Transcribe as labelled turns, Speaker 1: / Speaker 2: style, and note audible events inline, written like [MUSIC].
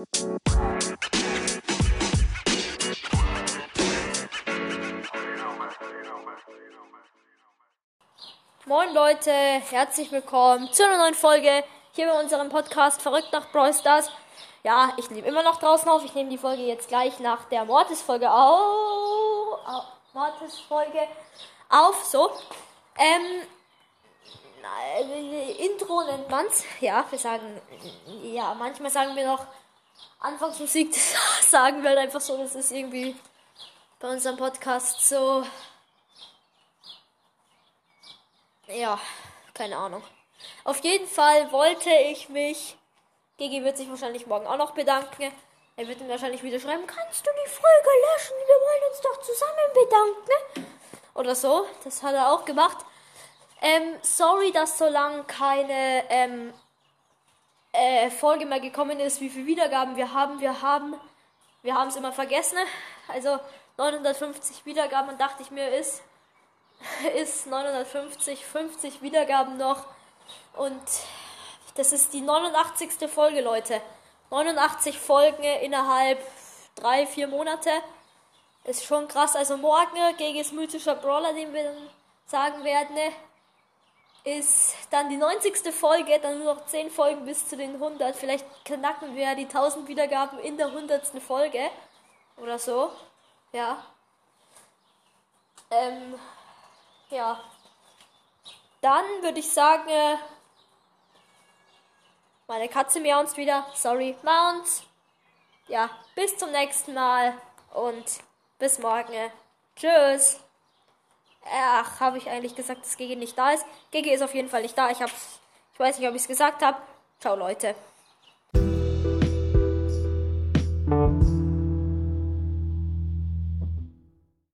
Speaker 1: Moin Leute, herzlich willkommen zu einer neuen Folge hier bei unserem Podcast Verrückt nach Brawl Stars. Ja, ich nehme immer noch draußen auf. Ich nehme die Folge jetzt gleich nach der Mortis-Folge auf. Mortis-Folge auf. So. Ähm. Äh, Intro nennt man's. Ja, wir sagen. Ja, manchmal sagen wir noch Anfangsmusik. [LAUGHS] Sagen wir halt einfach so. Das ist irgendwie bei unserem Podcast so. Ja, keine Ahnung. Auf jeden Fall wollte ich mich. Gigi wird sich wahrscheinlich morgen auch noch bedanken. Er wird ihm wahrscheinlich wieder schreiben, kannst du die Folge löschen? Wir wollen uns doch zusammen bedanken. Oder so. Das hat er auch gemacht. Ähm, sorry, dass so lange keine ähm, äh, Folge mehr gekommen ist, wie viele Wiedergaben wir haben. Wir haben, wir es immer vergessen. Also 950 Wiedergaben dachte ich mir, ist [LAUGHS] ist 950, 50 Wiedergaben noch. Und das ist die 89. Folge, Leute. 89 Folgen innerhalb drei, vier Monate. Ist schon krass. Also morgen gegen das mythischer Brawler, den wir dann sagen werden, ist dann die 90. Folge, dann nur noch 10 Folgen bis zu den 100. Vielleicht knacken wir ja die 1000 Wiedergaben in der 100. Folge. Oder so. Ja. Ähm, ja. Dann würde ich sagen, äh, meine Katze miaunzt wieder. Sorry, Mount. Ja, bis zum nächsten Mal und bis morgen. Tschüss. Ach, habe ich eigentlich gesagt, dass Gigi nicht da ist? Gigi ist auf jeden Fall nicht da. Ich hab's, ich weiß nicht, ob ich es gesagt habe. Ciao, Leute.